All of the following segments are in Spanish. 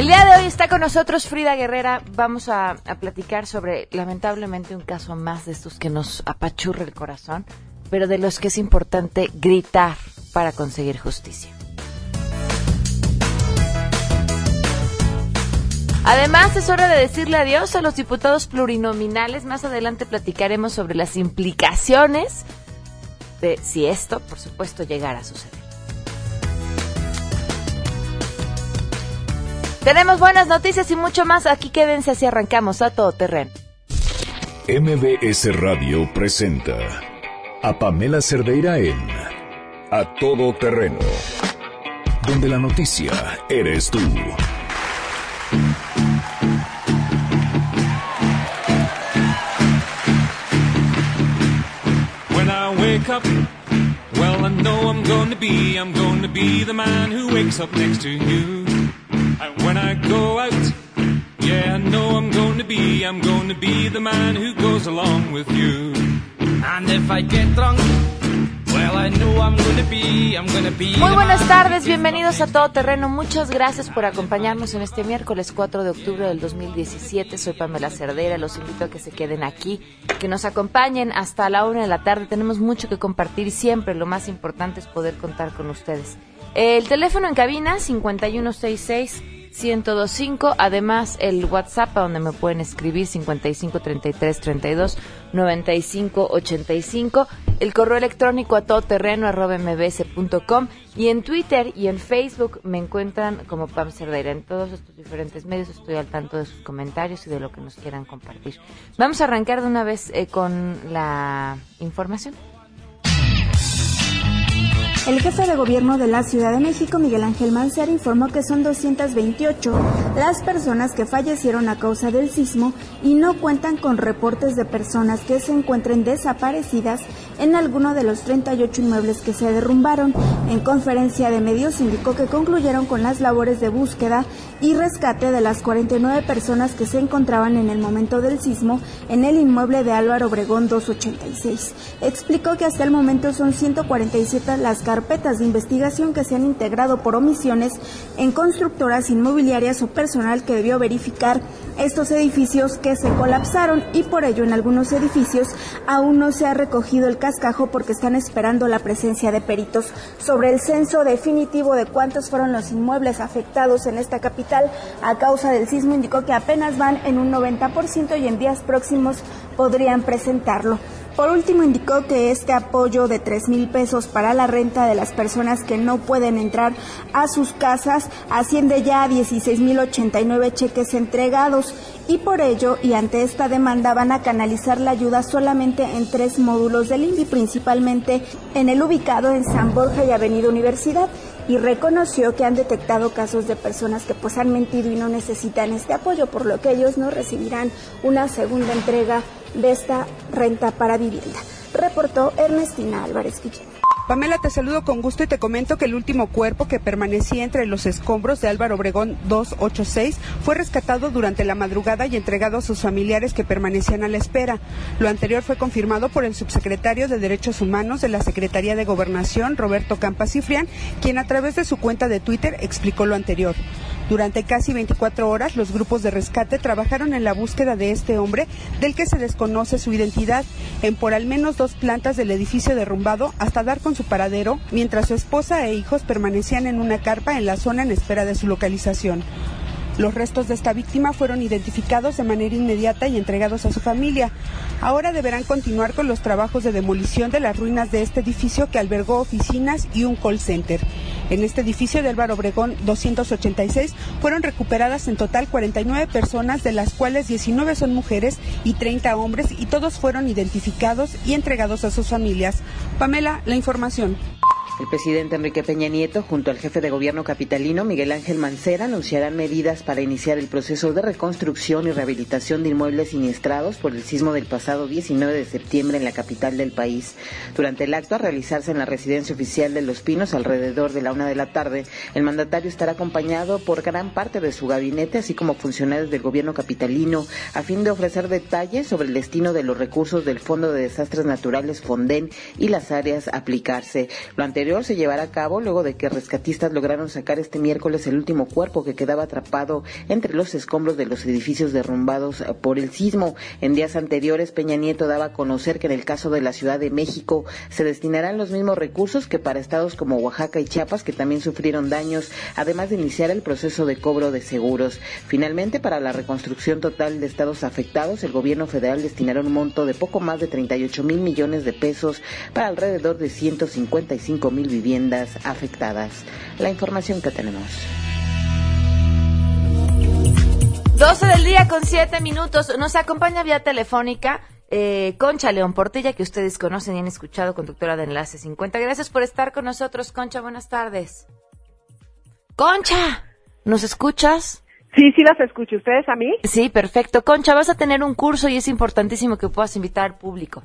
El día de hoy está con nosotros Frida Guerrera. Vamos a, platicar sobre, lamentablemente, un caso más de estos que nos apachurra el corazón, pero de los que es importante gritar para conseguir justicia. Además, es hora de decirle adiós a los diputados plurinominales. Más adelante platicaremos sobre las implicaciones de si esto, por supuesto, llegara a suceder. Tenemos buenas noticias y mucho más. Aquí quédense así arrancamos a todo terreno. MBS Radio presenta a Pamela Cerdeira en A Todo Terreno, donde la noticia eres tú. When I wake up, well, I know I'm to be, I'm to be the man who wakes up next to you. And when I go out, yeah, I know I'm going to be, I'm going to be the man who goes along with you. And if I get drunk, well, I know I'm going to be, I'm going to be. Muy buenas tardes, bienvenidos a Todo Terreno. Muchas gracias por acompañarnos en este miércoles 4 de octubre del 2017. Soy Pamela Cerdera, los invito a que se queden aquí, que nos acompañen hasta la una de la tarde. Tenemos mucho que compartir y siempre lo más importante es poder contar con ustedes. El teléfono en cabina 5166 1025, además el WhatsApp a donde me pueden escribir 5533 32 95 85, el correo electrónico a todoterreno arroba mbs.com y en Twitter y en Facebook me encuentran como Pam Cerdeira. En todos estos diferentes medios estoy al tanto de sus comentarios y de lo que nos quieran compartir. Vamos a arrancar de una vez eh, con la información. El jefe de gobierno de la Ciudad de México, Miguel Ángel Mancera, informó que son 228 las personas que fallecieron a causa del sismo y no cuentan con reportes de personas que se encuentren desaparecidas en alguno de los 38 inmuebles que se derrumbaron. En conferencia de medios indicó que concluyeron con las labores de búsqueda y rescate de las 49 personas que se encontraban en el momento del sismo en el inmueble de Álvaro Obregón 286. Explicó que hasta el momento son 147 las carpetas de investigación que se han integrado por omisiones en constructoras inmobiliarias o personal que debió verificar estos edificios que se colapsaron y por ello en algunos edificios aún no se ha recogido el cascajo porque están esperando la presencia de peritos. Sobre el censo definitivo de cuántos fueron los inmuebles afectados en esta capital a causa del sismo indicó que apenas van en un 90% y en días próximos podrían presentarlo. Por último, indicó que este apoyo de 3 mil pesos para la renta de las personas que no pueden entrar a sus casas asciende ya a 16 mil 89 cheques entregados. Y por ello y ante esta demanda van a canalizar la ayuda solamente en tres módulos del INVI, principalmente en el ubicado en San Borja y Avenida Universidad y reconoció que han detectado casos de personas que pues han mentido y no necesitan este apoyo, por lo que ellos no recibirán una segunda entrega de esta renta para vivienda. Reportó Ernestina Álvarez Guillén. Pamela, te saludo con gusto y te comento que el último cuerpo que permanecía entre los escombros de Álvaro Obregón 286 fue rescatado durante la madrugada y entregado a sus familiares que permanecían a la espera. Lo anterior fue confirmado por el subsecretario de Derechos Humanos de la Secretaría de Gobernación, Roberto Campas Cifrián, quien a través de su cuenta de Twitter explicó lo anterior. Durante casi 24 horas, los grupos de rescate trabajaron en la búsqueda de este hombre, del que se desconoce su identidad, en por al menos dos plantas del edificio derrumbado hasta dar con su paradero, mientras su esposa e hijos permanecían en una carpa en la zona en espera de su localización. Los restos de esta víctima fueron identificados de manera inmediata y entregados a su familia. Ahora deberán continuar con los trabajos de demolición de las ruinas de este edificio que albergó oficinas y un call center. En este edificio de Álvaro Obregón 286 fueron recuperadas en total 49 personas, de las cuales 19 son mujeres y 30 hombres, y todos fueron identificados y entregados a sus familias. Pamela, la información. El presidente Enrique Peña Nieto, junto al jefe de gobierno capitalino Miguel Ángel Mancera, anunciarán medidas para iniciar el proceso de reconstrucción y rehabilitación de inmuebles siniestrados por el sismo del pasado 19 de septiembre en la capital del país. Durante el acto a realizarse en la residencia oficial de Los Pinos alrededor de la una de la tarde, el mandatario estará acompañado por gran parte de su gabinete, así como funcionarios del gobierno capitalino, a fin de ofrecer detalles sobre el destino de los recursos del Fondo de Desastres Naturales Fonden y las áreas a aplicarse. Lo anterior se llevará a cabo luego de que rescatistas lograron sacar este miércoles el último cuerpo que quedaba atrapado entre los escombros de los edificios derrumbados por el sismo. En días anteriores, Peña Nieto daba a conocer que en el caso de la Ciudad de México se destinarán los mismos recursos que para estados como Oaxaca y Chiapas, que también sufrieron daños, además de iniciar el proceso de cobro de seguros. Finalmente, para la reconstrucción total de estados afectados, el gobierno federal destinará un monto de poco más de 38 mil millones de pesos para alrededor de 155 mil viviendas afectadas. La información que tenemos. 12 del día con 7 minutos. Nos acompaña vía telefónica eh, Concha León Portilla, que ustedes conocen y han escuchado, conductora de Enlace 50. Gracias por estar con nosotros, Concha. Buenas tardes. Concha, ¿nos escuchas? Sí, sí las escucho. ¿Ustedes a mí? Sí, perfecto. Concha, vas a tener un curso y es importantísimo que puedas invitar al público.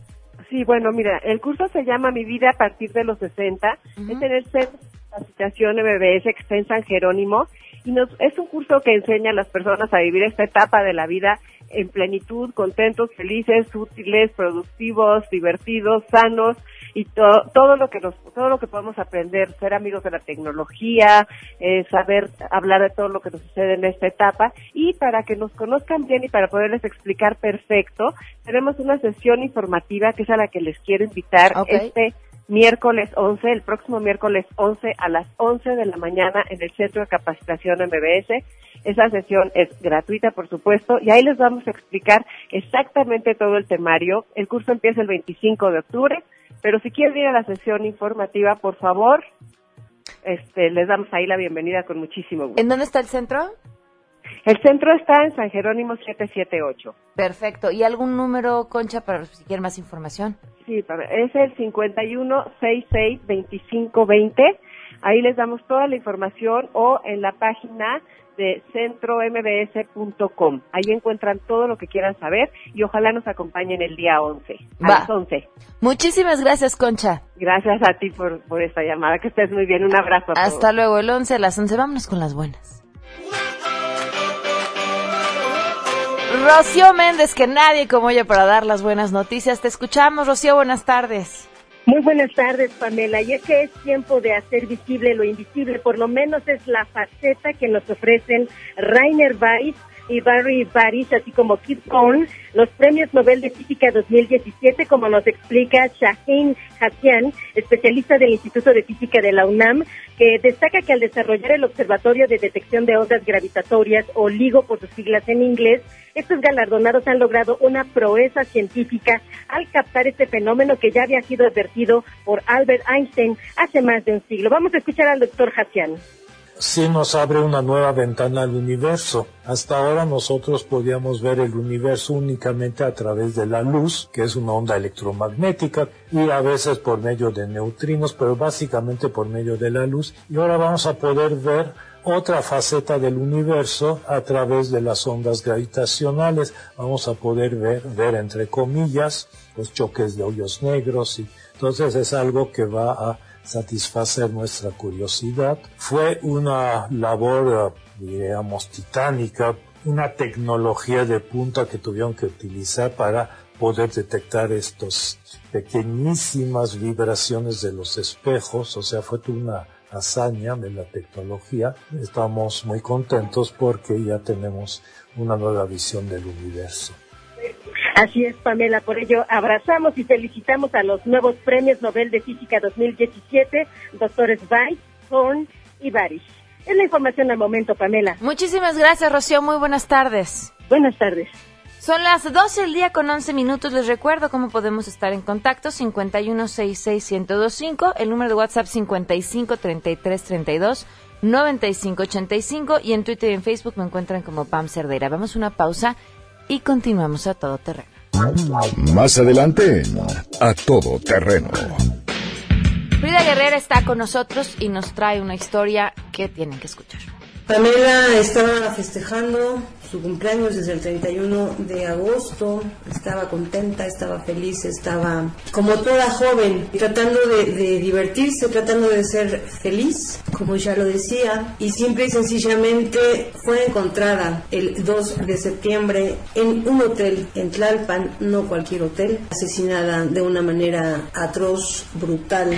Sí, bueno, mira, el curso se llama Mi vida a partir de los 60. Es en el Centro de Capacitación MBS que está en San Jerónimo y nos, es un curso que enseña a las personas a vivir esta etapa de la vida en plenitud, contentos, felices, útiles, productivos, divertidos, sanos y todo lo que nos, todo lo que podemos aprender, ser amigos de la tecnología, eh, saber hablar de todo lo que nos sucede en esta etapa. Y para que nos conozcan bien y para poderles explicar perfecto, tenemos una sesión informativa que es a la que les quiero invitar este miércoles 11, el próximo miércoles 11 a las 11 de la mañana en el Centro de Capacitación MBS. Esa sesión es gratuita, por supuesto, y ahí les vamos a explicar exactamente todo el temario. El curso empieza el 25 de octubre, pero si quieren ir a la sesión informativa, por favor, este, les damos ahí la bienvenida con muchísimo gusto. ¿En dónde está el centro? El centro está en San Jerónimo 778. Perfecto. ¿Y algún número, Concha, para si quieren más información? Sí, es el 51662520. Ahí les damos toda la información o en la página de centrombs.com. Ahí encuentran todo lo que quieran saber y ojalá nos acompañen el día 11. A las 11. Muchísimas gracias, Concha. Gracias a ti por, por esta llamada. Que estés muy bien. Un abrazo. Hasta luego, el 11 a las 11. Vámonos con las buenas. Rocío Méndez, que nadie como ella para dar las buenas noticias. Te escuchamos, Rocío, buenas tardes. Muy buenas tardes, Pamela. Y es que es tiempo de hacer visible lo invisible, por lo menos es la faceta que nos ofrecen Rainer Weiss y Barry Baris, así como Kip Thorne, los premios Nobel de Física 2017, como nos explica Shaheen Hassian, especialista del Instituto de Física de la UNAM, que destaca que al desarrollar el Observatorio de Detección de Ondas Gravitatorias, o LIGO por sus siglas en inglés, estos galardonados han logrado una proeza científica al captar este fenómeno que ya había sido advertido por Albert Einstein hace más de un siglo. Vamos a escuchar al doctor Hassian sí nos abre una nueva ventana al universo. Hasta ahora nosotros podíamos ver el universo únicamente a través de la luz, que es una onda electromagnética, y a veces por medio de neutrinos, pero básicamente por medio de la luz. Y ahora vamos a poder ver otra faceta del universo a través de las ondas gravitacionales. Vamos a poder ver, ver entre comillas, los choques de hoyos negros y entonces es algo que va a satisfacer nuestra curiosidad. Fue una labor, digamos, titánica, una tecnología de punta que tuvieron que utilizar para poder detectar estos pequeñísimas vibraciones de los espejos, o sea, fue una hazaña de la tecnología. Estamos muy contentos porque ya tenemos una nueva visión del universo. Así es, Pamela. Por ello, abrazamos y felicitamos a los nuevos premios Nobel de Física 2017, doctores Weiss, Horn y Barish. Es la información al momento, Pamela. Muchísimas gracias, Rocío. Muy buenas tardes. Buenas tardes. Son las 12 del día con 11 minutos. Les recuerdo cómo podemos estar en contacto. 5166125, el número de WhatsApp 553332. 9585 y en Twitter y en Facebook me encuentran como Pam Cerdera. Vamos a una pausa y continuamos a todo terreno. Más adelante, a todo terreno. Frida Guerrera está con nosotros y nos trae una historia que tienen que escuchar. Pamela estaba festejando su cumpleaños desde el 31 de agosto, estaba contenta, estaba feliz, estaba como toda joven, tratando de, divertirse, tratando de ser feliz, como ya lo decía, y simple y sencillamente fue encontrada el 2 de septiembre en un hotel en Tlalpan, no cualquier hotel, asesinada de una manera atroz, brutal.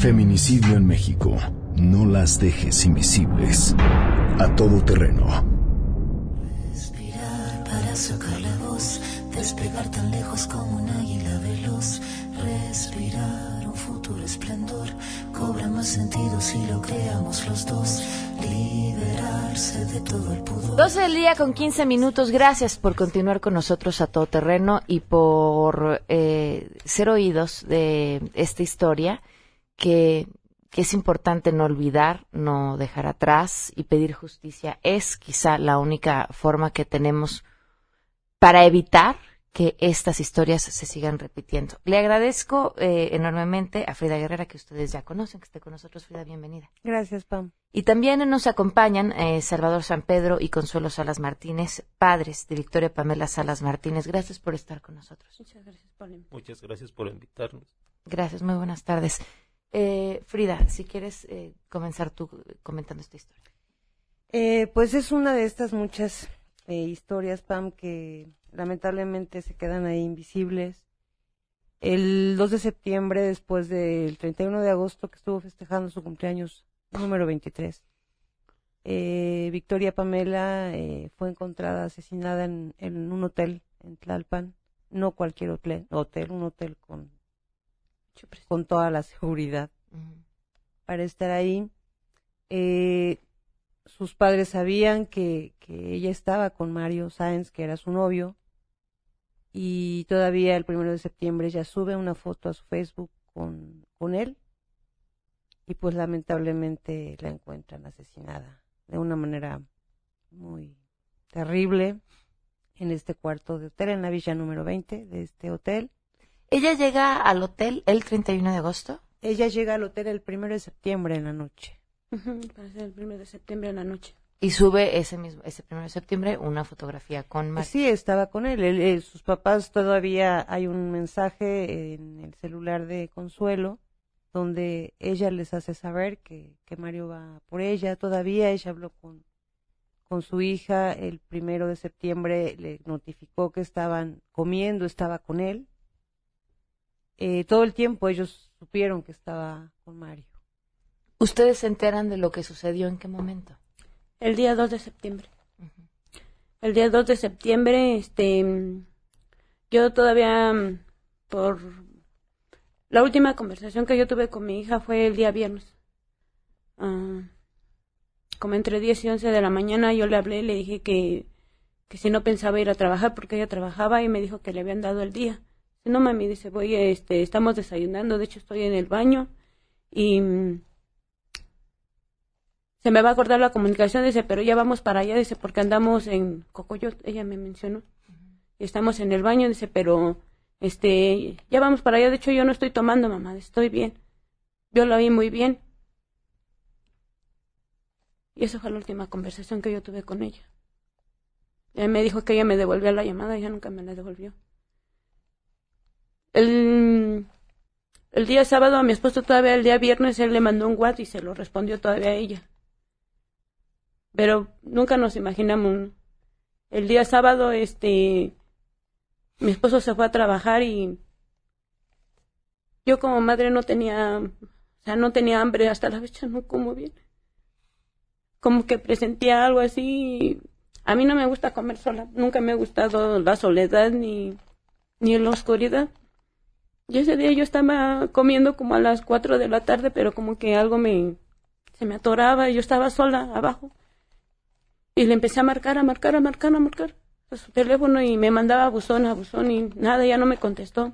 Feminicidio en México. No las dejes invisibles. A todo terreno. Respirar para sacar la voz, despegar tan lejos como un águila veloz. Respirar un futuro esplendor, cobra más sentido si lo creamos los dos. Liberarse de todo el pudor. 12 del día con 15 minutos. Gracias por continuar con nosotros a todo terreno y por eh, ser oídos de esta historia que, que es importante no olvidar, no dejar atrás y pedir justicia. Es quizá la única forma que tenemos para evitar que estas historias se sigan repitiendo. Le agradezco eh, enormemente a Frida Guerrera, que ustedes ya conocen, que esté con nosotros. Frida, bienvenida. Gracias, Pam. Y también nos acompañan eh, Salvador San Pedro y Consuelo Salas Martínez, padres de Victoria Pamela Salas Martínez. Gracias por estar con nosotros. Muchas gracias por, Muchas gracias por invitarnos. Gracias, muy buenas tardes. Eh, Frida, si quieres eh, comenzar tú comentando esta historia. Eh, pues es una de estas muchas eh, historias, Pam, que lamentablemente se quedan ahí invisibles. El 2 de septiembre, después del 31 de agosto, que estuvo festejando su cumpleaños número 23, eh, Victoria Pamela eh, fue encontrada asesinada en, en, un hotel en Tlalpan, no cualquier hotel, hotel un hotel con, con toda la seguridad uh -huh. para estar ahí. Eh, sus padres sabían que, que ella estaba con Mario Sáenz, que era su novio, y todavía el primero de septiembre ella sube una foto a su Facebook con, con él, y pues lamentablemente la encuentran asesinada de una manera muy terrible en este cuarto de hotel, en la villa número 20 de este hotel. ¿Ella llega al hotel el 31 de agosto? Ella llega al hotel el primero de septiembre en la noche. Uh -huh, para ser el primero de septiembre en la noche. Y sube ese mismo, ese primero de septiembre una fotografía con Mario. Sí, estaba con él. él, él sus papás todavía hay un mensaje en el celular de Consuelo donde ella les hace saber que, que Mario va por ella. Todavía ella habló con, con su hija el primero de septiembre, le notificó que estaban comiendo, estaba con él. Eh, todo el tiempo ellos supieron que estaba con Mario. ¿Ustedes se enteran de lo que sucedió en qué momento? El día 2 de septiembre. Uh -huh. El día 2 de septiembre, este, yo todavía por la última conversación que yo tuve con mi hija fue el día viernes. Uh, como entre 10 y 11 de la mañana yo le hablé y le dije que, que si no pensaba ir a trabajar porque ella trabajaba y me dijo que le habían dado el día. No, mami, dice, voy, este, estamos desayunando, de hecho estoy en el baño y mm, se me va a acordar la comunicación, dice, pero ya vamos para allá, dice, porque andamos en Cocoyot, ella me mencionó, y estamos en el baño, dice, pero este, ya vamos para allá, de hecho yo no estoy tomando, mamá, estoy bien. Yo lo oí muy bien. Y esa fue la última conversación que yo tuve con ella. Ella me dijo que ella me devolvía la llamada, ella nunca me la devolvió. El, el día sábado a mi esposo todavía el día viernes él le mandó un WhatsApp y se lo respondió todavía a ella. Pero nunca nos imaginamos. El día sábado, este, mi esposo se fue a trabajar y yo como madre no tenía, o sea, no tenía hambre hasta la fecha, no como bien. Como que presentía algo así. A mí no me gusta comer sola, nunca me ha gustado la soledad ni, ni la oscuridad. Y ese día yo estaba comiendo como a las cuatro de la tarde, pero como que algo me, se me atoraba y yo estaba sola abajo. Y le empecé a marcar, a marcar, a marcar, a marcar a su teléfono y me mandaba buzón a buzón y nada, ya no me contestó.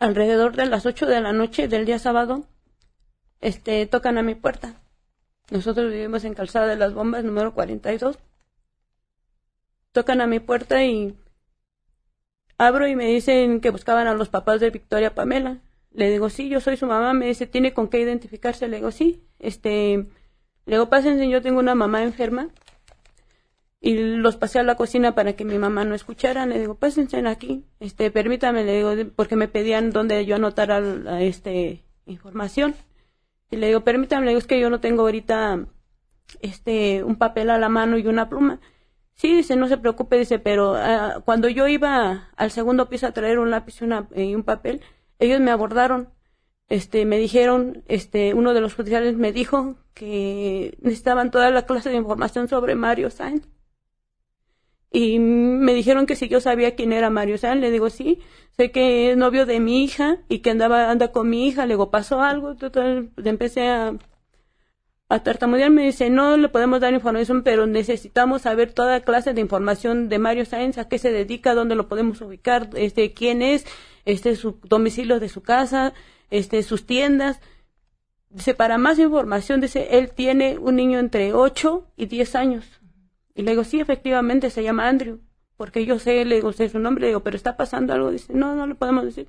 Alrededor de las ocho de la noche del día sábado, este, tocan a mi puerta. Nosotros vivimos en Calzada de las Bombas, número 42. Tocan a mi puerta y abro y me dicen que buscaban a los papás de Victoria Pamela. Le digo, sí, yo soy su mamá. Me dice, ¿tiene con qué identificarse? Le digo, sí. Este, le digo, pásense, yo tengo una mamá enferma. Y los pasé a la cocina para que mi mamá no escuchara. Le digo, pásense aquí. Este, permítame, le digo, porque me pedían donde yo anotara la, este, información. Y le digo, permítame, le digo, es que yo no tengo ahorita, este, un papel a la mano y una pluma. Sí, dice, no se preocupe, dice, pero ah, cuando yo iba al segundo piso a traer un lápiz y, una, y un papel, ellos me abordaron. Este, me dijeron, este, uno de los judiciales me dijo que necesitaban toda la clase de información sobre Mario Sáenz. Y me dijeron que si yo sabía quién era Mario Sáenz, le digo sí, sé que es novio de mi hija y que andaba, anda con mi hija, le digo, pasó algo, entonces empecé a, a tartamudear, me dice, no le podemos dar información, pero necesitamos saber toda clase de información de Mario Sáenz, a qué se dedica, dónde lo podemos ubicar, este, quién es, este, su domicilio de su casa, este, sus tiendas. Dice, para más información, dice, él tiene un niño entre 8 y 10 años. Y le digo, sí, efectivamente, se llama Andrew. Porque yo sé, le digo, sé su nombre, le digo, pero está pasando algo. Dice, no, no le podemos decir.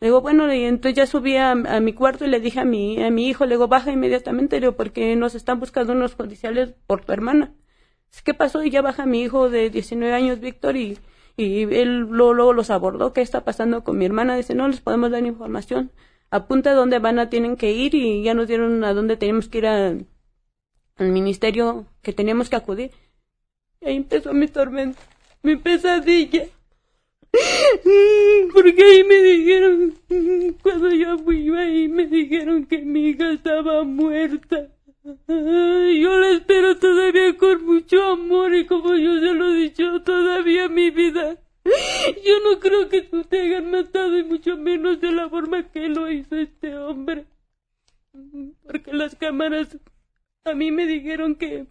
Le digo, bueno, y entonces ya subí a, mi cuarto y le dije a mi, a mi hijo, le digo, baja inmediatamente, le digo, porque nos están buscando unos judiciales por tu hermana. ¿Qué pasó? Y ya baja mi hijo de 19 años, Víctor, y, y él luego, los abordó, ¿qué está pasando con mi hermana? Dice, no les podemos dar información. Apunta dónde van a tienen que ir y ya nos dieron a dónde tenemos que ir al ministerio que teníamos que acudir. Y ahí empezó mi tormenta, mi pesadilla. Porque ahí me dijeron, cuando yo fui ahí me dijeron que mi hija estaba muerta. Yo la espero todavía con mucho amor y como yo se lo he dicho, todavía mi vida. Yo no creo que tú te hayan matado y mucho menos de la forma que lo hizo este hombre. Porque las cámaras a mí me dijeron que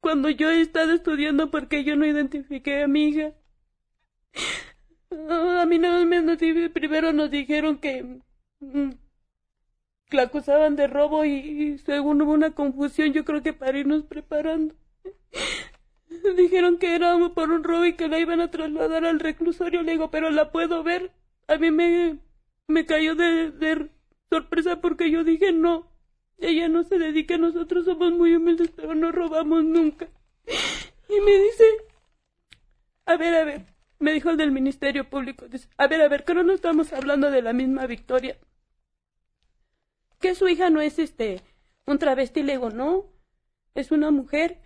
cuando yo estaba estudiando porque yo no identifiqué a mi hija. A mí nada más primero nos dijeron que mm, la acusaban de robo y, según hubo una confusión, yo creo que para irnos preparando. Dijeron que era por un robo y que la iban a trasladar al reclusorio. Le digo, pero la puedo ver. A mí me, me cayó de, de sorpresa porque yo dije, no, ella no se dedica, nosotros somos muy humildes, pero no robamos nunca. Y me dice, a ver, a ver, me dijo el del Ministerio Público, dice, a ver, a ver, que no estamos hablando de la misma Victoria que su hija no es este un travesti, le digo, no, es una mujer.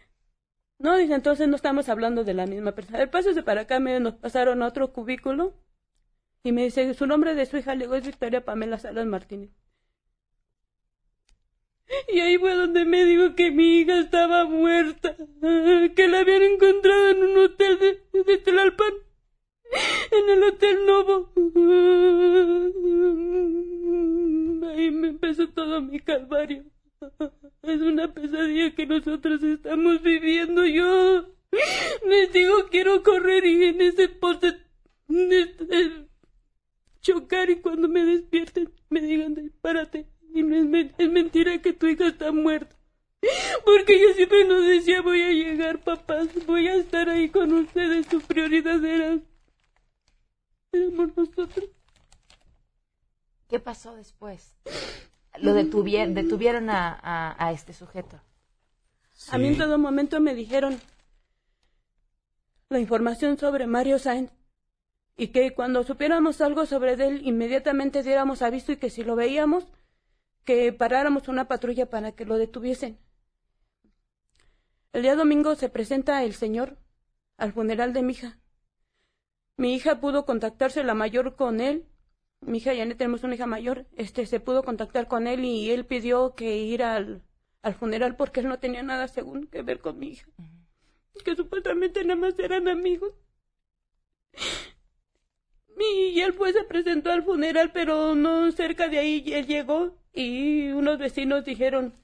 No, dice, entonces no estamos hablando de la misma persona. El pásese para acá, me, nos pasaron a otro cubículo y me dice, su nombre de su hija, le digo, es Victoria Pamela Salas Martínez. Y ahí fue donde me dijo que mi hija estaba muerta, que la habían encontrado en un hotel de, de Tlalpan, en el Hotel Novo. Ahí me empezó todo mi calvario. Es una pesadilla que nosotros estamos viviendo. Yo les digo, quiero correr y en ese poste chocar y cuando me despierten me digan, párate. Y es mentira que tu hija está muerta. Porque yo siempre nos decía, voy a llegar, papás, voy a estar ahí con ustedes. Su prioridad era, éramos nosotros. ¿Qué pasó después? Lo detuvieron, detuvieron a, a, este sujeto. A mí en todo momento me dijeron la información sobre Mario Sainz y que cuando supiéramos algo sobre él inmediatamente diéramos aviso y que si lo veíamos que paráramos una patrulla para que lo detuviesen. El día domingo se presenta el señor al funeral de mi hija. Mi hija pudo contactarse la mayor con él mi hija Janet, tenemos una hija mayor, este, se pudo contactar con él y él pidió que ir al, al funeral porque él no tenía nada según que ver con mi hija. Que supuestamente nada más eran amigos. Y él pues se presentó al funeral, pero no cerca de ahí él llegó y unos vecinos dijeron,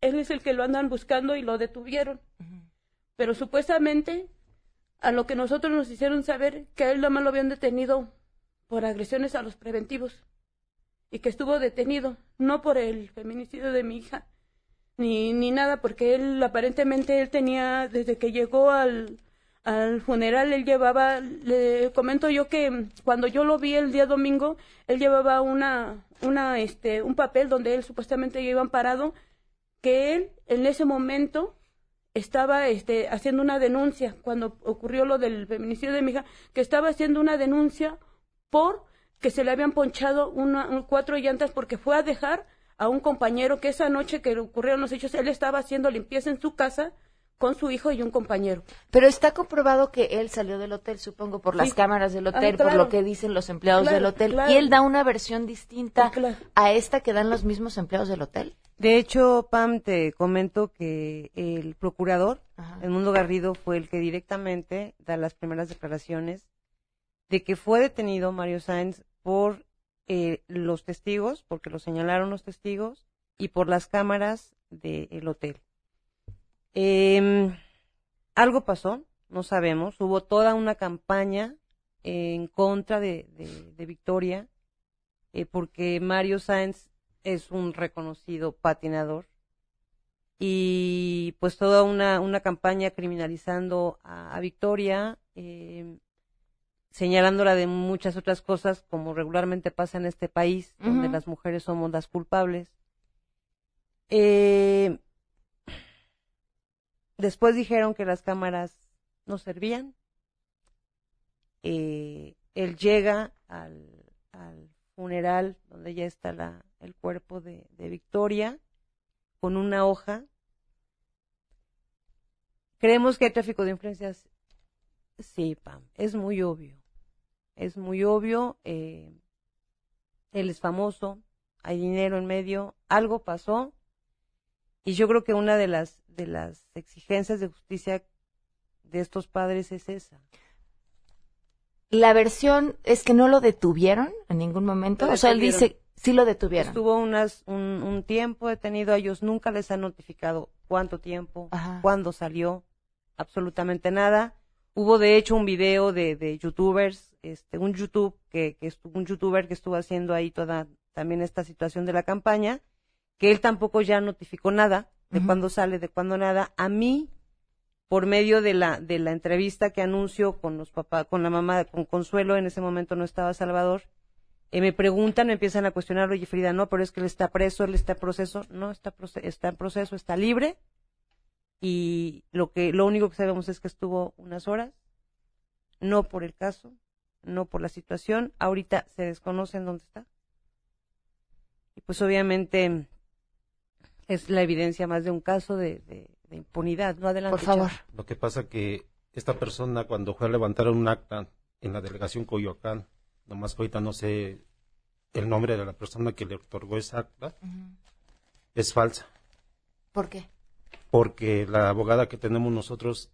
él es el que lo andan buscando y lo detuvieron. Pero supuestamente, a lo que nosotros nos hicieron saber, que a él más lo habían detenido por agresiones a los preventivos y que estuvo detenido, no por el feminicidio de mi hija, ni, ni nada, porque él aparentemente él tenía, desde que llegó al, al funeral, él llevaba, le comento yo que cuando yo lo vi el día domingo, él llevaba una, una, este, un papel donde él supuestamente iba parado que él en ese momento estaba este, haciendo una denuncia cuando ocurrió lo del feminicidio de mi hija, que estaba haciendo una denuncia por que se le habían ponchado una, un- cuatro llantas porque fue a dejar a un compañero que esa noche que ocurrieron los hechos, él estaba haciendo limpieza en su casa con su hijo y un compañero. Pero está comprobado que él salió del hotel, supongo, por las Sí. cámaras del Ah, hotel, por claro. lo que dicen los empleados Claro, del hotel. claro. Y él da una versión distinta a esta que dan los mismos empleados del hotel. De hecho, Pam, te comento que el procurador, Ajá. Edmundo Garrido, fue el que directamente da las primeras declaraciones de que fue detenido Mario Sáenz por eh, los testigos, porque lo señalaron los testigos, y por las cámaras del hotel. Em, algo pasó, no sabemos. Hubo toda una campaña en contra de, de- de Victoria, eh, porque Mario Sáenz es un reconocido patinador. Y pues toda una, una campaña criminalizando a, a Victoria, eh, señalándola de muchas otras cosas, como regularmente pasa en este país, donde las mujeres somos las culpables. Eh, después dijeron que las cámaras no servían. Eh, él llega al, al funeral donde ya está la, el cuerpo de, de Victoria con una hoja. Creemos que hay tráfico de influencias. Sí, Pam, es muy obvio. Es muy obvio. eh, él es famoso, hay dinero en medio, algo pasó. Y yo creo que una de las, de las exigencias de justicia de estos padres es esa. La versión es que no lo detuvieron en ningún momento. O sea, él dice, sí lo detuvieron. Estuvo unas, un, un tiempo detenido, a ellos nunca les han notificado cuánto tiempo, Ajá. cuándo salió, absolutamente nada. Hubo de hecho un video de, de youtubers, este, un YouTube que, que estuvo, un youtuber que estuvo haciendo ahí toda también esta situación de la campaña, que él tampoco ya notificó nada de cuándo sale, de cuándo nada. A mí, por medio de la, de la entrevista que anuncio con los papás, con la mamá, con Consuelo, en ese momento no estaba Salvador, eh, me preguntan, me empiezan a cuestionar, oye Frida, no, pero es que él está preso, él está en proceso, no, está, está en proceso, está libre, y lo que, lo único que sabemos es que estuvo unas horas, no por el caso, no por la situación, ahorita se desconoce en dónde está. Y pues obviamente es la evidencia más de un caso de- de impunidad, no adelante. Por favor. Chava. Lo que pasa que esta persona cuando fue a levantar un acta en la delegación Coyoacán, nomás que ahorita no sé el nombre de la persona que le otorgó esa acta, es falsa. ¿Por qué? Porque la abogada que tenemos nosotros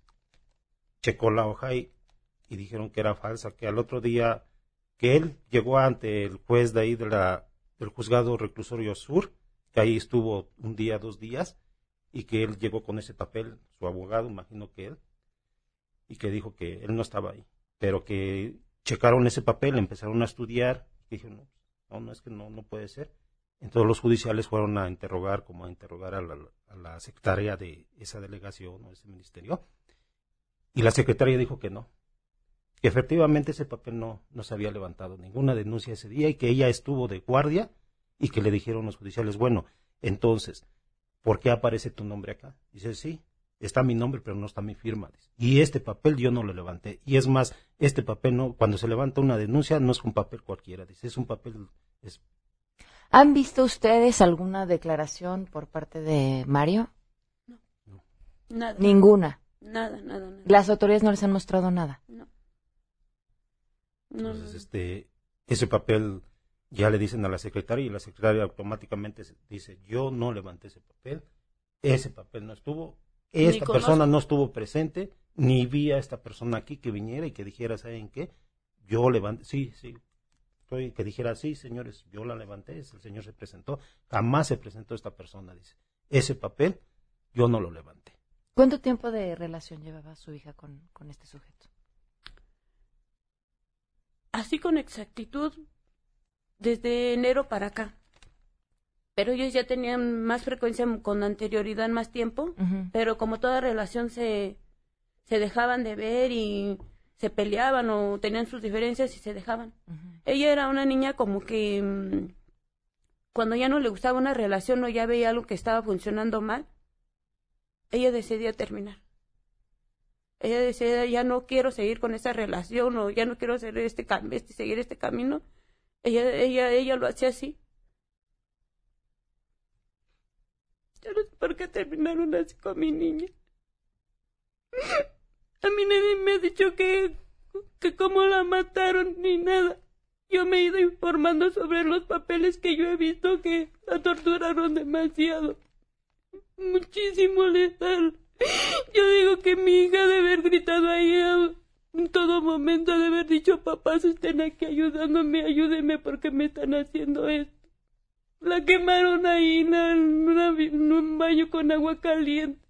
checó la hoja y, y dijeron que era falsa, que al otro día que él llegó ante el juez de ahí de la, del juzgado reclusorio sur, que ahí estuvo un día, dos días, y que él llegó con ese papel, su abogado, imagino que él, y que dijo que él no estaba ahí, pero que checaron ese papel, empezaron a estudiar, y dijeron, no, no, no, es que no, no puede ser. Entonces los judiciales fueron a interrogar, como a interrogar a la, a secretaria de esa delegación o ese ministerio, y la secretaria dijo que no, que efectivamente ese papel no, no se había levantado ninguna denuncia ese día y que ella estuvo de guardia y que le dijeron los judiciales, bueno, entonces, ¿por qué aparece tu nombre acá? Dice, sí, está mi nombre, pero no está mi firma. Dice, y este papel yo no lo levanté. Y es más, este papel no, cuando se levanta una denuncia no es un papel cualquiera, dice, es un papel, es, ¿Han visto ustedes alguna declaración por parte de Mario? Nada. Ninguna. Nada, nada, nada. Las autoridades no les han mostrado nada. No. No, no, entonces, este, ese papel ya le dicen a la secretaria y la secretaria automáticamente dice, yo no levanté ese papel, ese papel no estuvo, esta persona no estuvo presente, ni vi a esta persona aquí que viniera y que dijera, ¿saben qué? Yo levanté, sí, sí, estoy, que dijera, sí, señores, yo la levanté, el señor se presentó, jamás se presentó esta persona, dice, ese papel yo no lo levanté. ¿Cuánto tiempo de relación llevaba su hija con, con este sujeto? Así con exactitud, desde enero para acá. Pero ellos ya tenían más frecuencia con anterioridad, más tiempo. Pero como toda relación se, se dejaban de ver y se peleaban o tenían sus diferencias y se dejaban. Ella era una niña como que mm, cuando ya no le gustaba una relación o ya veía algo que estaba funcionando mal, ella decidía terminar. Ella decía, ya no quiero seguir con esa relación o ya no quiero hacer este, este seguir este camino. Ella, ella, ella lo hacía así. Yo no sé por qué terminaron así con mi niña. A mí nadie me ha dicho que, que cómo la mataron ni nada. Yo me he ido informando sobre los papeles que yo he visto que la torturaron demasiado. Muchísimo letal. Yo digo que mi hija debe haber gritado ahí en todo momento, de haber dicho, papás estén aquí ayudándome, ayúdenme porque me están haciendo esto. La quemaron ahí en, en un baño con agua caliente.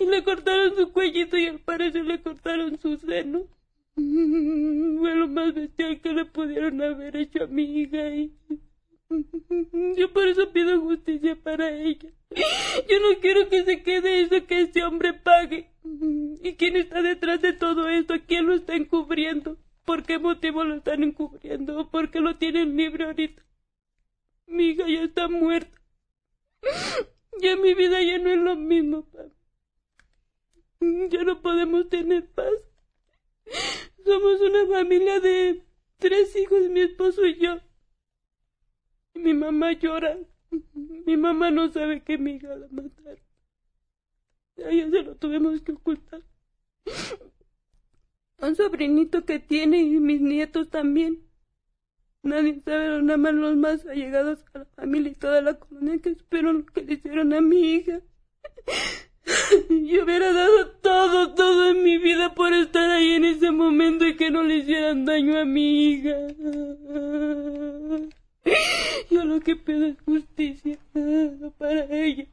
Y le cortaron su cuellito y al parecer le cortaron su seno. Fue lo más bestial que le pudieron haber hecho a mi hija. Y... Yo por eso pido justicia para ella. Yo no quiero que se quede eso que este hombre pague. ¿Y quién está detrás de todo esto? ¿Quién lo está encubriendo? ¿Por qué motivo lo están encubriendo? ¿Por qué lo tienen libre ahorita? Mi hija ya está muerta. Ya mi vida ya no es lo mismo, papi. Ya no podemos tener paz. Somos una familia de tres hijos, mi esposo y yo. Mi mamá llora. Mi mamá no sabe que mi hija la mataron. A ella se lo tuvimos que ocultar. Un sobrinito que tiene y mis nietos también. Nadie sabe, nada más los más allegados a la familia y toda la colonia que supieron lo que le hicieron a mi hija. Yo hubiera dado todo, todo en mi vida por estar ahí en ese momento y que no le hicieran daño a mi hija. Yo lo que pido es justicia para ella.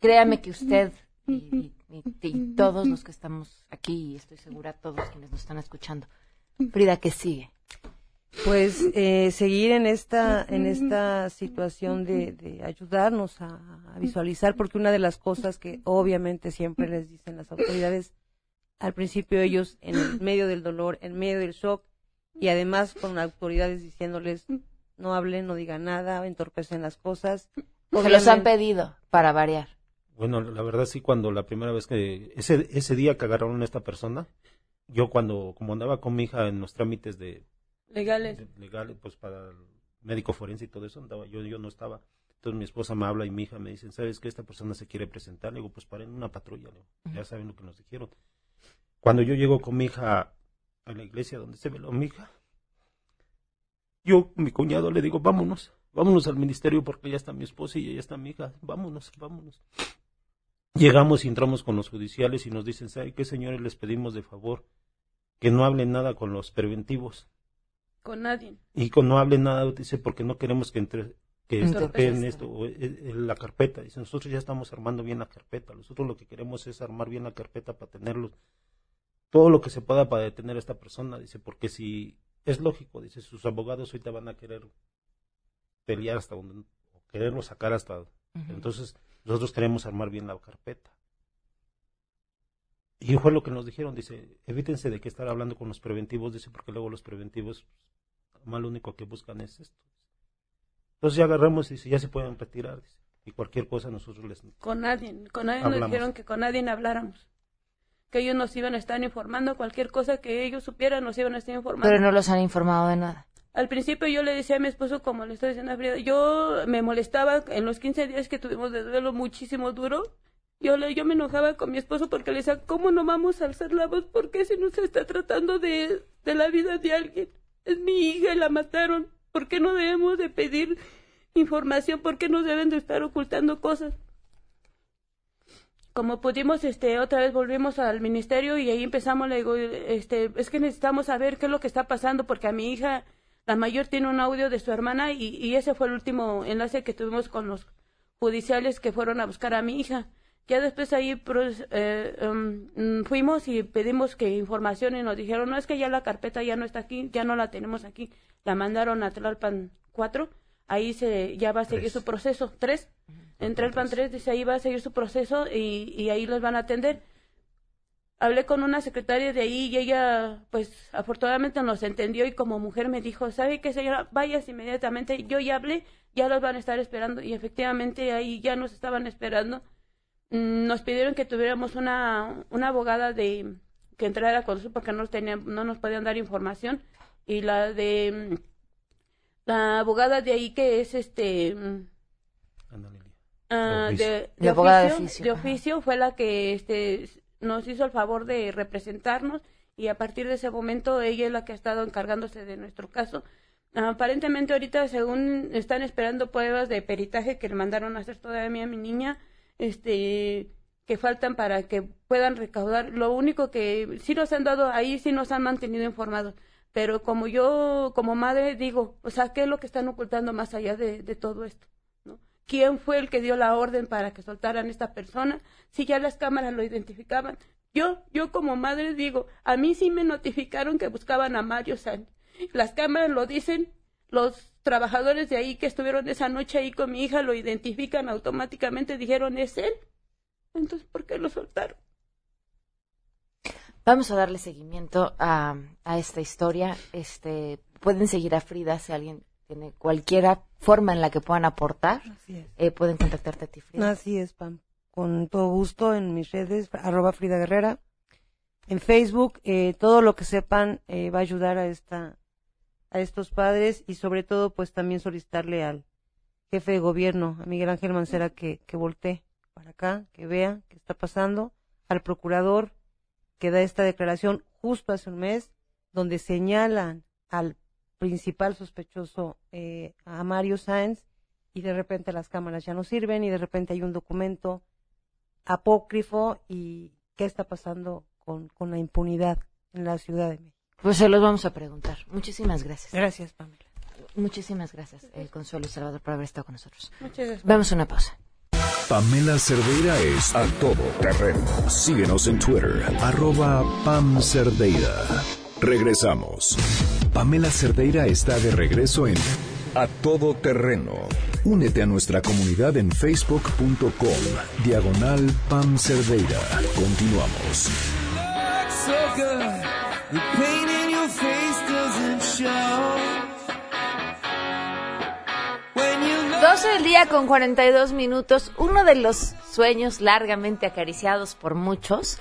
Créame que usted y, y- y- y todos los que estamos aquí, y estoy segura todos quienes nos están escuchando, Frida, que sigue? Pues eh, seguir en esta en esta situación de, de ayudarnos a, a visualizar, porque una de las cosas que obviamente siempre les dicen las autoridades, al principio ellos en el medio del dolor, en medio del shock, y además con autoridades diciéndoles no hablen, no digan nada, entorpecen las cosas. Se los han pedido para variar. Bueno, la verdad sí, cuando la primera vez que, ese, ese día que agarraron a esta persona, yo cuando, como andaba con mi hija en los trámites de Legales. de- legales, pues para el médico forense y todo eso, andaba, yo, yo no estaba. Entonces mi esposa me habla y mi hija me dice, ¿sabes que esta persona se quiere presentar? Le digo, pues paren una patrulla, le digo, ya saben lo que nos dijeron. Cuando yo llego con mi hija a la iglesia donde se veló mi hija, yo, mi cuñado, le digo, vámonos, vámonos al ministerio porque ya está mi esposa y ya está mi hija, vámonos, vámonos. Llegamos y entramos con los judiciales y nos dicen, ¿sabe qué, señores? Les pedimos de favor que no hablen nada con los preventivos Con nadie. y con no hablen nada, dice, porque no queremos que entre que en esto, o, eh, eh, la carpeta. Dice, nosotros ya estamos armando bien la carpeta. Nosotros lo que queremos es armar bien la carpeta para tenerlos, todo lo que se pueda para detener a esta persona. Dice, porque si es lógico, dice, sus abogados ahorita van a querer pelear hasta donde, o quererlo sacar hasta. Entonces, nosotros queremos armar bien la carpeta. Y fue lo que nos dijeron, dice, evítense de que estar hablando con los preventivos, dice, porque luego los preventivos, más lo único que buscan es esto. Entonces ya agarramos y dice, ya se pueden retirar, dice, y cualquier cosa nosotros les... Con nadie. Con nadie nos dijeron que con nadie habláramos. Que ellos nos iban a estar informando. Cualquier cosa que ellos supieran nos iban a estar informando. Pero no los han informado de nada. Al principio yo le decía a mi esposo, como le estoy diciendo a Frida, yo me molestaba en los 15 días que tuvimos de duelo muchísimo duro. Yo, le, yo me enojaba con mi esposo porque le decía, ¿cómo no vamos a alzar la voz? ¿Por qué si no se está tratando de, de la vida de alguien? Es mi hija y la mataron. ¿Por qué no debemos de pedir información? ¿Por qué nos deben de estar ocultando cosas? Como pudimos, este, otra vez volvimos al ministerio y ahí empezamos, le digo, este, es que necesitamos saber qué es lo que está pasando porque a mi hija, la mayor, tiene un audio de su hermana y, y ese fue el último enlace que tuvimos con los judiciales que fueron a buscar a mi hija. Ya después ahí pues, um, fuimos y pedimos que información y nos dijeron, no, es que ya la carpeta ya no está aquí, ya no la tenemos aquí. La mandaron a Tlalpan 4, ahí se, ya va a seguir Tres. su proceso. ¿Tres? En Tlalpan 3 dice ahí va a seguir su proceso y, y ahí los van a atender. hablé con una secretaria de ahí y ella, pues, afortunadamente nos entendió y como mujer me dijo, ¿sabe qué, señora? Vayas inmediatamente. Yo ya hablé, ya los van a estar esperando. Y efectivamente ahí ya nos estaban esperando. Mm, Nos pidieron que tuviéramos una, una abogada de que entrara con nosotros porque no, tenían, no nos podían dar información. Y la de... La abogada de ahí que es este... ah, De oficio. de, de La abogada de oficio, oficio, de ajá. oficio fue la que este nos hizo el favor de representarnos y a partir de ese momento ella es la que ha estado encargándose de nuestro caso. Aparentemente ahorita según están esperando pruebas de peritaje que le mandaron a hacer todavía a mi niña, este que faltan para que puedan recaudar. Lo único que sí nos han dado ahí sí nos han mantenido informados, pero como yo como madre digo, o sea, ¿qué es lo que están ocultando más allá de, todo esto? ¿no? ¿Quién fue el que dio la orden para que soltaran a esta persona? Si ya las cámaras lo identificaban. Yo, yo como madre digo, a mí sí me notificaron que buscaban a Mario Sánchez. Las cámaras lo dicen, los trabajadores de ahí que estuvieron esa noche ahí con mi hija lo identifican automáticamente, dijeron, es él. Entonces, ¿por qué lo soltaron? Vamos a darle seguimiento a, a esta historia. Este, pueden seguir a Frida si alguien tiene cualquier forma en la que puedan aportar. Así es. eh, pueden contactarte a ti, Frida. Así es, Pam. Con todo gusto en mis redes, arroba Frida Guerrera. En Facebook, eh, todo lo que sepan eh, va a ayudar a esta a estos padres y sobre todo pues también solicitarle al jefe de gobierno, a Miguel Ángel Mancera, que, que voltee para acá, que vea qué está pasando, al procurador que da esta declaración justo hace un mes, donde señalan al principal sospechoso, eh, a Mario Sáenz, y de repente las cámaras ya no sirven y de repente hay un documento apócrifo y qué está pasando con, con la impunidad en la Ciudad de México. Pues se los vamos a preguntar. Muchísimas gracias. Gracias, Pamela. Muchísimas gracias, eh, Consuelo y Salvador, por haber estado con nosotros. Muchas gracias. Vamos a una pausa. Pamela Cerdeira es a todo terreno. Síguenos en Twitter, arroba Pam Cerdeira. Regresamos. Pamela Cerdeira está de regreso en A Todo Terreno. Únete a nuestra comunidad en facebook.com, diagonal Pam Cerdeira. Continuamos. The pain in your face doesn't show. 12 del día con 42 minutos. Uno de los sueños largamente acariciados por muchos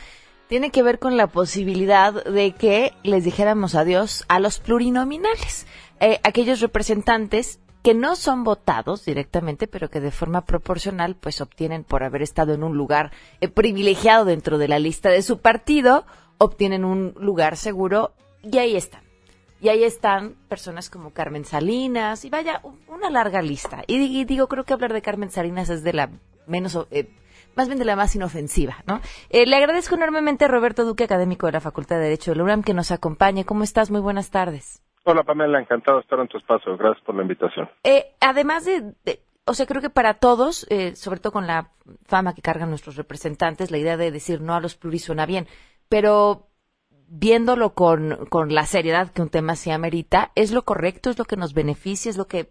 tiene que ver con la posibilidad de que les dijéramos adiós a los plurinominales, eh, aquellos representantes que no son votados directamente, pero que de forma proporcional pues obtienen por haber estado en un lugar eh, privilegiado dentro de la lista de su partido, obtienen un lugar seguro y ahí están. Y ahí están personas como Carmen Salinas, y vaya, un- una larga lista. Y, di- y digo, creo que hablar de Carmen Salinas es de la menos, eh, más bien de la más inofensiva, ¿no? Eh, le agradezco enormemente a Roberto Duque, académico de la Facultad de Derecho de la UNAM, que nos acompañe. ¿Cómo estás? Muy buenas tardes. Hola Pamela, encantado de estar en tu espacio. Gracias por la invitación. Eh, además de, de- o sea, creo que para todos, eh, sobre todo con la fama que cargan nuestros representantes, la idea de decir no a los pluris suena bien, pero viéndolo con, con la seriedad que un tema se amerita, ¿es lo correcto? ¿Es lo que nos beneficia? ¿Es lo que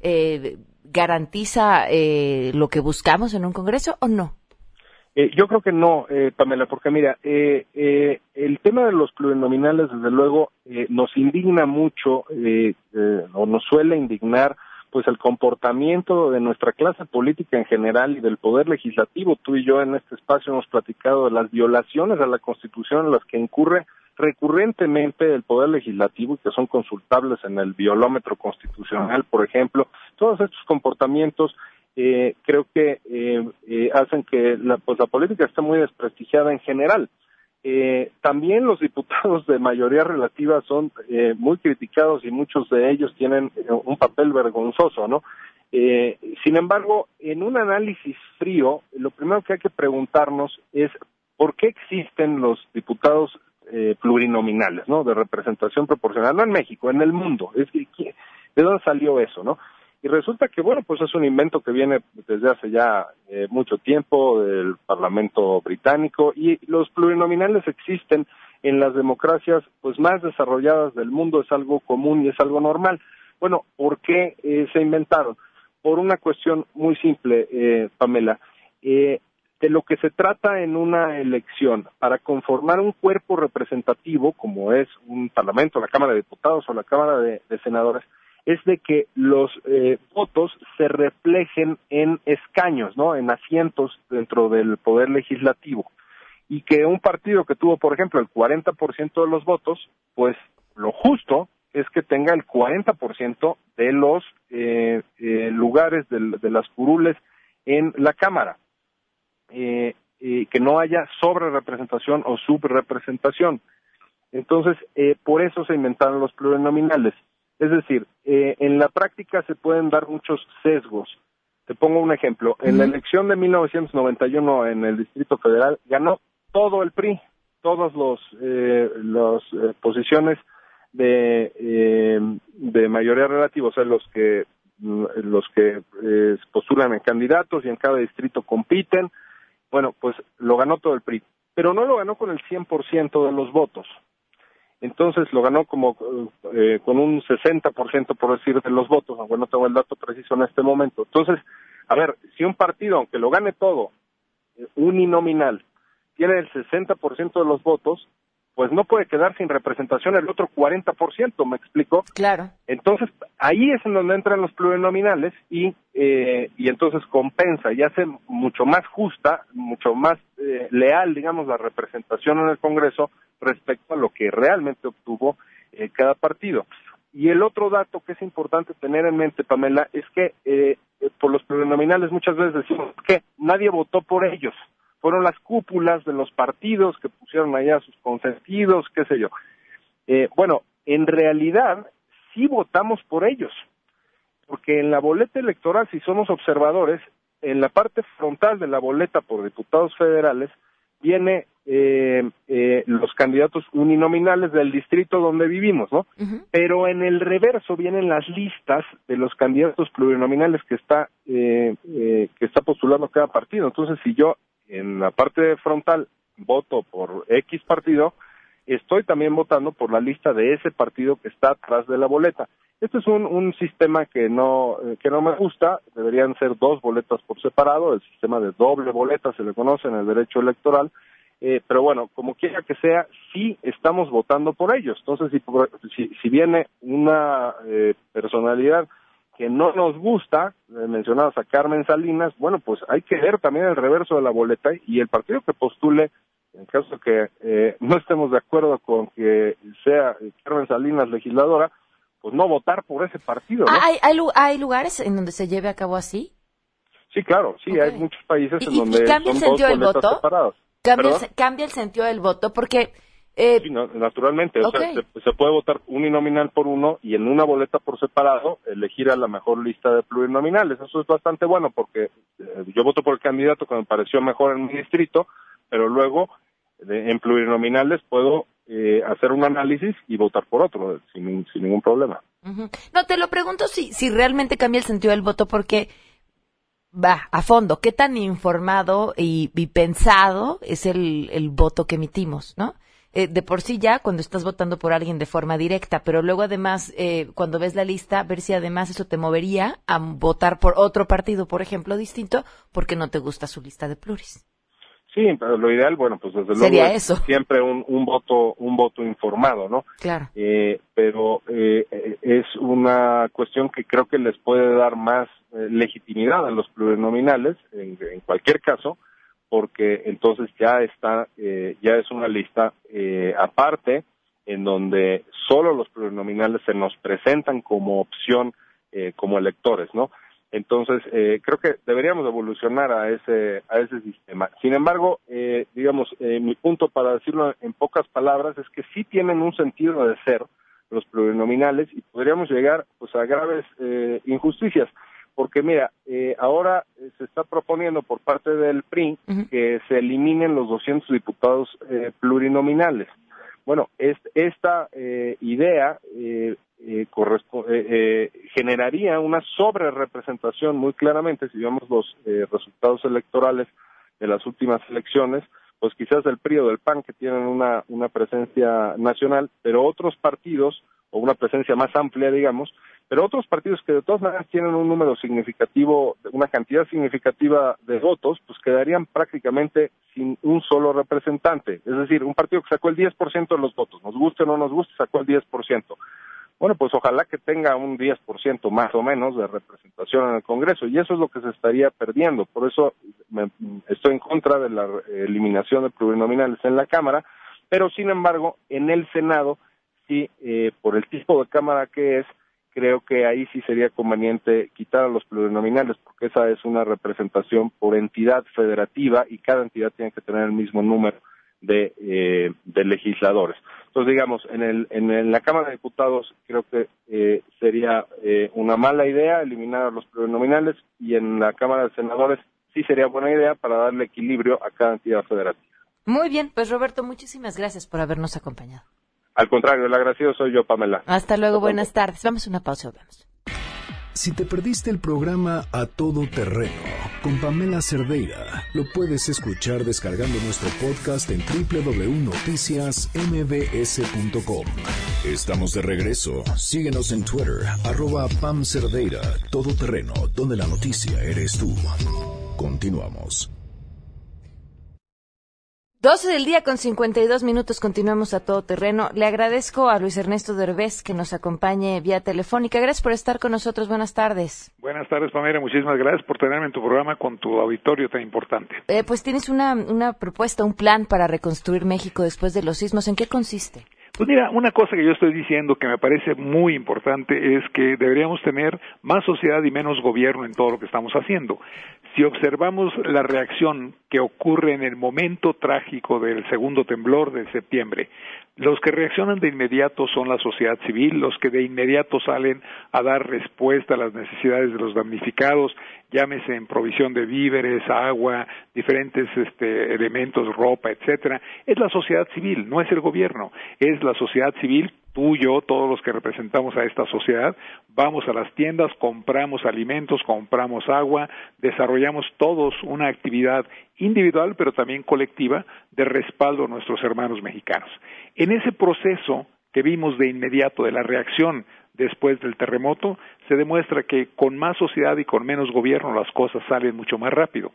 eh, garantiza eh, lo que buscamos en un Congreso o no? Eh, yo creo que no, eh, Pamela, porque mira, eh, eh, el tema de los plurinominales, desde luego, nos indigna mucho, o nos suele indignar, pues el comportamiento de nuestra clase política en general y del poder legislativo. Tú y yo en este espacio hemos platicado de las violaciones a la Constitución en las que incurre recurrentemente el poder legislativo y que son consultables en el violómetro constitucional, por ejemplo. Todos estos comportamientos eh, creo que eh, eh, hacen que la, pues la política esté muy desprestigiada en general. Eh, también los diputados de mayoría relativa son eh, muy criticados y muchos de ellos tienen eh, un papel vergonzoso, ¿no? Eh, sin embargo, en un análisis frío, lo primero que hay que preguntarnos es por qué existen los diputados eh, plurinominales, ¿no? De representación proporcional, no en México, en el mundo. Es que, ¿qué- ¿De dónde salió eso, no? Y resulta que, bueno, pues es un invento que viene desde hace ya eh, mucho tiempo del Parlamento británico y los plurinominales existen en las democracias pues más desarrolladas del mundo, es algo común y es algo normal. Bueno, ¿por qué eh, se inventaron? Por una cuestión muy simple, eh, Pamela. Eh, de lo que se trata en una elección para conformar un cuerpo representativo, como es un parlamento, la Cámara de Diputados o la Cámara de, de Senadores, es de que los eh, votos se reflejen en escaños, ¿no? En asientos dentro del poder legislativo. Y que un partido que tuvo, por ejemplo, el 40% de los votos, pues lo justo es que tenga el 40% de los eh, eh, lugares de las curules en la Cámara eh, eh, que no haya sobre representación o subrepresentación. Entonces, eh, por eso se inventaron los plurinominales. Es decir, eh, en la práctica se pueden dar muchos sesgos. Te pongo un ejemplo. En la elección de 1991 en el Distrito Federal ganó todo el PRI, todas los, eh, las eh, posiciones de, eh, de mayoría relativa, o sea, los que mm, los que eh, postulan en candidatos y en cada distrito compiten. Bueno, pues lo ganó todo el PRI, pero no lo ganó con el 100% de los votos. Entonces lo ganó como eh, con un 60% por decir de los votos, aunque no tengo el dato preciso en este momento. Entonces, a ver, si un partido, aunque lo gane todo, eh, uninominal, tiene el 60% de los votos, pues no puede quedar sin representación el otro 40%, ¿me explico? Claro. Entonces, ahí es en donde entran los plurinominales y, eh, y entonces compensa y hace mucho más justa, mucho más eh, leal, digamos, la representación en el Congreso respecto a lo que realmente obtuvo eh, cada partido. Y el otro dato que es importante tener en mente, Pamela, es que eh, por los plurinominales muchas veces decimos que nadie votó por ellos. Fueron las cúpulas de los partidos que pusieron allá sus consentidos, qué sé yo. Eh, bueno, en realidad sí votamos por ellos, porque en la boleta electoral, si somos observadores, en la parte frontal de la boleta por diputados federales viene eh, eh, los candidatos uninominales del distrito donde vivimos, ¿no? Pero en el reverso vienen las listas de los candidatos plurinominales que está eh, eh, que está postulando cada partido. Entonces, si yo en la parte frontal voto por X partido, estoy también votando por la lista de ese partido que está atrás de la boleta. Este es un, un sistema que no, que no me gusta, deberían ser dos boletas por separado, el sistema de doble boleta se le conoce en el derecho electoral, eh, pero bueno, como quiera que sea, sí estamos votando por ellos. Entonces, si, si, si viene una eh, personalidad que no nos gusta, eh, mencionabas a Carmen Salinas, bueno, pues hay que ver también el reverso de la boleta y el partido que postule, en caso que eh, no estemos de acuerdo con que sea Carmen Salinas legisladora, pues no votar por ese partido, ¿no? Ah, ¿Hay, hay, hay lugares en donde se lleve a cabo así? Sí, claro, sí, hay muchos países en ¿Y- y donde cambia el sentido del voto? Cambia cambia el sentido del voto porque... eh, Sí, no, naturalmente, o sea, se, se puede votar uninominal por uno y en una boleta por separado elegir a la mejor lista de plurinominales. Eso es bastante bueno porque eh, yo voto por el candidato que me pareció mejor en mi distrito, pero luego de- en plurinominales puedo eh, hacer un análisis y votar por otro sin, nin- sin ningún problema. No, te lo pregunto si, si realmente cambia el sentido del voto porque va a fondo, qué tan informado y, y pensado es el, el voto que emitimos, ¿no? Eh, de por sí ya cuando estás votando por alguien de forma directa, pero luego además eh, cuando ves la lista, ver si además eso te movería a votar por otro partido, por ejemplo, distinto, porque no te gusta su lista de pluris. Sí, pero lo ideal, bueno, pues desde luego es eso. siempre un, un voto un voto informado, ¿no? Claro. Eh, pero eh, eh, es una cuestión que creo que les puede dar más eh, legitimidad a los plurinominales en, en cualquier caso, porque entonces ya está, eh, ya es una lista eh, aparte en donde solo los plurinominales se nos presentan como opción eh, como electores, ¿no? Entonces, eh, creo que deberíamos evolucionar a ese, a ese sistema. Sin embargo, eh, digamos, eh, mi punto para decirlo en pocas palabras es que sí tienen un sentido de ser los plurinominales y podríamos llegar pues a graves injusticias. Porque mira, eh, ahora eh, se está proponiendo por parte del PRI que se eliminen los 200 diputados eh, plurinominales. Bueno, es- esta eh, idea eh, eh, generaría una sobrerepresentación muy claramente, si vemos los eh, resultados electorales de las últimas elecciones, pues quizás del PRI o del PAN que tienen una, una presencia nacional, pero otros partidos, o una presencia más amplia, digamos, pero otros partidos que de todas maneras tienen un número significativo, una cantidad significativa de votos, pues quedarían prácticamente sin un solo representante. Es decir, un partido que sacó el 10% de los votos, nos guste o no nos guste, sacó el 10%. Bueno, pues ojalá que tenga un 10% más o menos de representación en el Congreso y eso es lo que se estaría perdiendo. Por eso me, estoy en contra de la eliminación de plurinominales en la Cámara, pero sin embargo, en el Senado, sí, eh, por el tipo de Cámara que es, creo que ahí sí sería conveniente quitar a los plurinominales porque esa es una representación por entidad federativa y cada entidad tiene que tener el mismo número de, eh, de legisladores. Entonces, digamos, en, el, en, la Cámara de Diputados creo que eh, sería eh, una mala idea eliminar a los plurinominales y en la Cámara de Senadores sí sería buena idea para darle equilibrio a cada entidad federativa. Muy bien, pues Roberto, muchísimas gracias por habernos acompañado. Al contrario, el agradecido soy yo, Pamela. Hasta luego, buenas tardes. Vamos a una pausa, volvemos. Si te perdiste el programa A Todo Terreno con Pamela Cerdeira, lo puedes escuchar descargando nuestro podcast en www.noticiasmbs.com. Estamos de regreso. Síguenos en Twitter, arroba Pam Cerdeira, Todo Terreno, donde la noticia eres tú. Continuamos. 12 del día con 52 minutos, continuamos a todo terreno. Le agradezco a Luis Ernesto Derbez que nos acompañe vía telefónica. Gracias por estar con nosotros. Buenas tardes. Buenas tardes, Pamela. Muchísimas gracias por tenerme en tu programa con tu auditorio tan importante. Eh, pues tienes una, una propuesta, un plan para reconstruir México después de los sismos. ¿En qué consiste? Pues mira, una cosa que yo estoy diciendo que me parece muy importante es que deberíamos tener más sociedad y menos gobierno en todo lo que estamos haciendo. Si observamos la reacción que ocurre en el momento trágico del segundo temblor de septiembre, los que reaccionan de inmediato son la sociedad civil, los que de inmediato salen a dar respuesta a las necesidades de los damnificados, llámese en provisión de víveres, agua, diferentes este, elementos, ropa, etcétera, es la sociedad civil, no es el gobierno, es la sociedad civil tú, yo, todos los que representamos a esta sociedad, vamos a las tiendas, compramos alimentos, compramos agua, desarrollamos todos una actividad individual, pero también colectiva, de respaldo a nuestros hermanos mexicanos. En ese proceso que vimos de inmediato de la reacción después del terremoto, se demuestra que con más sociedad y con menos gobierno las cosas salen mucho más rápido.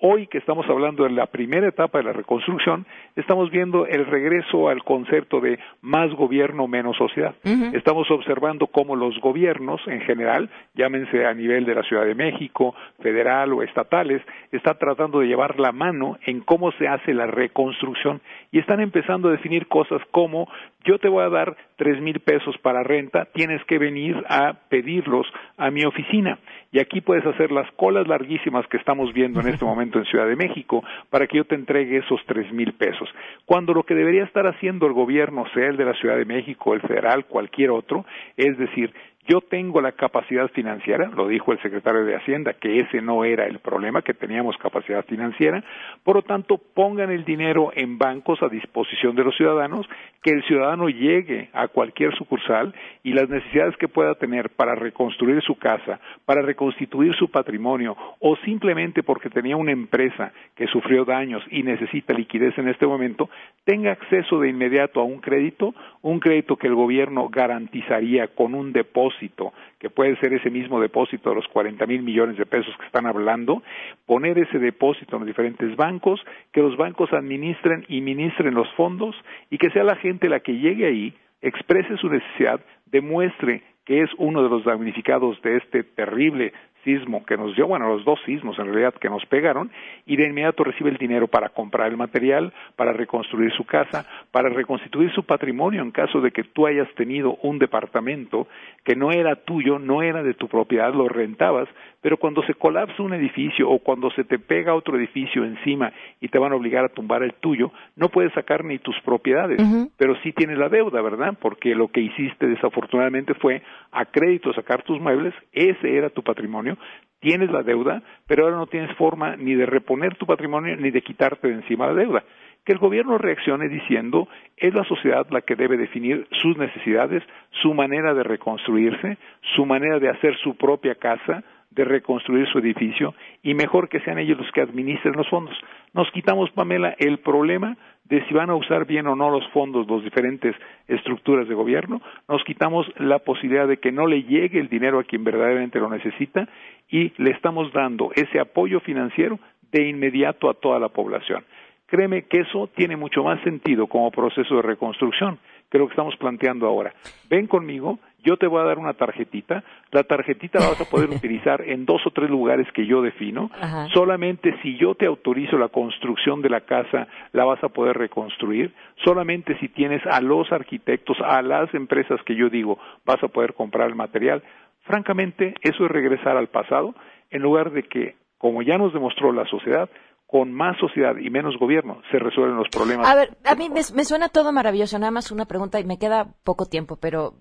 Hoy que estamos hablando de la primera etapa de la reconstrucción, estamos viendo el regreso al concepto de más gobierno, menos sociedad. Estamos observando cómo los gobiernos en general, llámense a nivel de la Ciudad de México, federal o estatales, están tratando de llevar la mano en cómo se hace la reconstrucción y están empezando a definir cosas como yo te voy a dar tres mil pesos para renta, tienes que venir a pedirlos a mi oficina. Y aquí puedes hacer las colas larguísimas que estamos viendo en este momento en Ciudad de México para que yo te entregue esos tres mil pesos. Cuando lo que debería estar haciendo el gobierno, sea el de la Ciudad de México, el federal, cualquier otro, es decir, yo tengo la capacidad financiera, lo dijo el secretario de Hacienda, que ese no era el problema, que teníamos capacidad financiera, por lo tanto pongan el dinero en bancos a disposición de los ciudadanos, que el ciudadano llegue a cualquier sucursal y las necesidades que pueda tener para reconstruir su casa, para reconstituir su patrimonio o simplemente porque tenía una empresa que sufrió daños y necesita liquidez en este momento, tenga acceso de inmediato a un crédito, un crédito que el gobierno garantizaría con un depósito que puede ser ese mismo depósito de los 40 mil millones de pesos que están hablando, poner ese depósito en los diferentes bancos, que los bancos administren y ministren los fondos y que sea la gente la que llegue ahí, exprese su necesidad, demuestre que es uno de los damnificados de este terrible sismo que nos dio, bueno, los dos sismos en realidad que nos pegaron, y de inmediato recibe el dinero para comprar el material, para reconstruir su casa, para reconstituir su patrimonio en caso de que tú hayas tenido un departamento que no era tuyo, no era de tu propiedad, lo rentabas, pero cuando se colapsa un edificio o cuando se te pega otro edificio encima y te van a obligar a tumbar el tuyo, no puedes sacar ni tus propiedades, pero sí tienes la deuda, ¿verdad? Porque lo que hiciste desafortunadamente fue a crédito sacar tus muebles, ese era tu patrimonio, tienes la deuda, pero ahora no tienes forma ni de reponer tu patrimonio ni de quitarte de encima la deuda. Que el gobierno reaccione diciendo es la sociedad la que debe definir sus necesidades, su manera de reconstruirse, su manera de hacer su propia casa, de reconstruir su edificio y mejor que sean ellos los que administren los fondos. Nos quitamos, Pamela, el problema de si van a usar bien o no los fondos, las diferentes estructuras de gobierno, nos quitamos la posibilidad de que no le llegue el dinero a quien verdaderamente lo necesita y le estamos dando ese apoyo financiero de inmediato a toda la población. Créeme que eso tiene mucho más sentido como proceso de reconstrucción que lo que estamos planteando ahora. Ven conmigo, yo te voy a dar una tarjetita, la tarjetita la vas a poder utilizar en dos o tres lugares que yo defino, solamente si yo te autorizo la construcción de la casa, la vas a poder reconstruir, solamente si tienes a los arquitectos, a las empresas que yo digo, vas a poder comprar el material. Francamente, eso es regresar al pasado, en lugar de que, como ya nos demostró la sociedad, con más sociedad y menos gobierno se resuelven los problemas. A ver, a mí me, me, suena todo maravilloso, nada más una pregunta y me queda poco tiempo, pero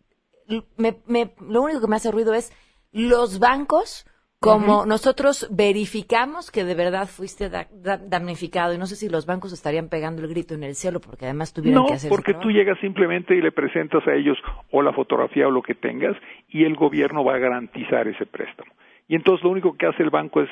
me, lo único que me hace ruido es los bancos, como nosotros verificamos que de verdad fuiste damnificado, y no sé si los bancos estarían pegando el grito en el cielo porque además tuvieron que hacer No, porque tú llegas simplemente y le presentas a ellos o la fotografía o lo que tengas y el gobierno va a garantizar ese préstamo. Y entonces lo único que hace el banco es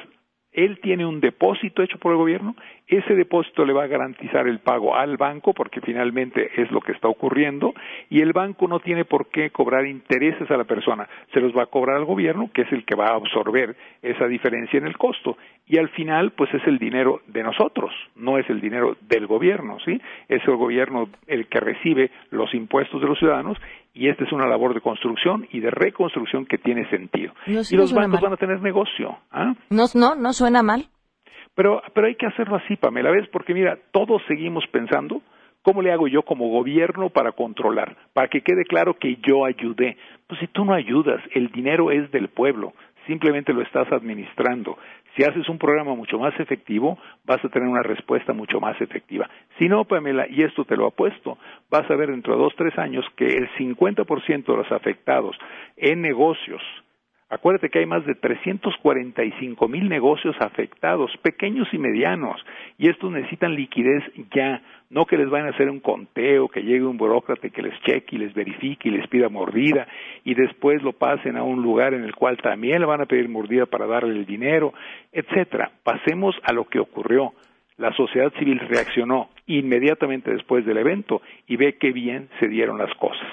él tiene un depósito hecho por el gobierno, ese depósito le va a garantizar el pago al banco, porque finalmente es lo que está ocurriendo, y el banco no tiene por qué cobrar intereses a la persona, se los va a cobrar al gobierno, que es el que va a absorber esa diferencia en el costo, y al final, pues es el dinero de nosotros, no es el dinero del gobierno, ¿sí? Es el gobierno el que recibe los impuestos de los ciudadanos y esta es una labor de construcción y de reconstrucción que tiene sentido. y los bancos van a tener negocio. ¿ah? No, no, no suena mal. Pero, pero hay que hacerlo así, Pamela, ¿ves? Porque mira, todos seguimos pensando, ¿cómo le hago yo como gobierno para controlar? Para que quede claro que yo ayudé. Pues si tú no ayudas, el dinero es del pueblo, simplemente lo estás administrando. Si haces un programa mucho más efectivo, vas a tener una respuesta mucho más efectiva. Si no, Pamela, y esto te lo apuesto, vas a ver dentro de dos, tres años que el 50% de los afectados en negocios, Acuérdate que hay más de 345 mil negocios afectados, pequeños y medianos, y estos necesitan liquidez ya, no que les vayan a hacer un conteo, que llegue un burócrata que les cheque y les verifique y les pida mordida, y después lo pasen a un lugar en el cual también le van a pedir mordida para darle el dinero, etcétera. Pasemos a lo que ocurrió. La sociedad civil reaccionó inmediatamente después del evento y ve qué bien se dieron las cosas.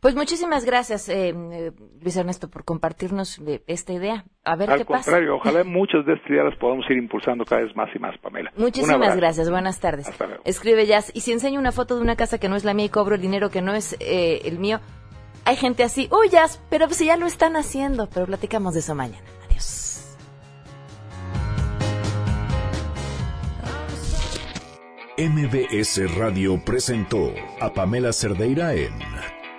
Pues muchísimas gracias, eh, eh, Luis Ernesto, por compartirnos eh, esta idea. A ver Al qué pasa. Al contrario, ojalá muchas de estas ideas las podamos ir impulsando cada vez más y más, Pamela. Muchísimas gracias, buenas tardes. Escribe Jazz, y si enseño una foto de una casa que no es la mía y cobro el dinero que no es el mío, hay gente así, uy, Jazz, pero si ya lo están haciendo, pero platicamos de eso mañana. Adiós. MBS Radio presentó a Pamela Cerdeira en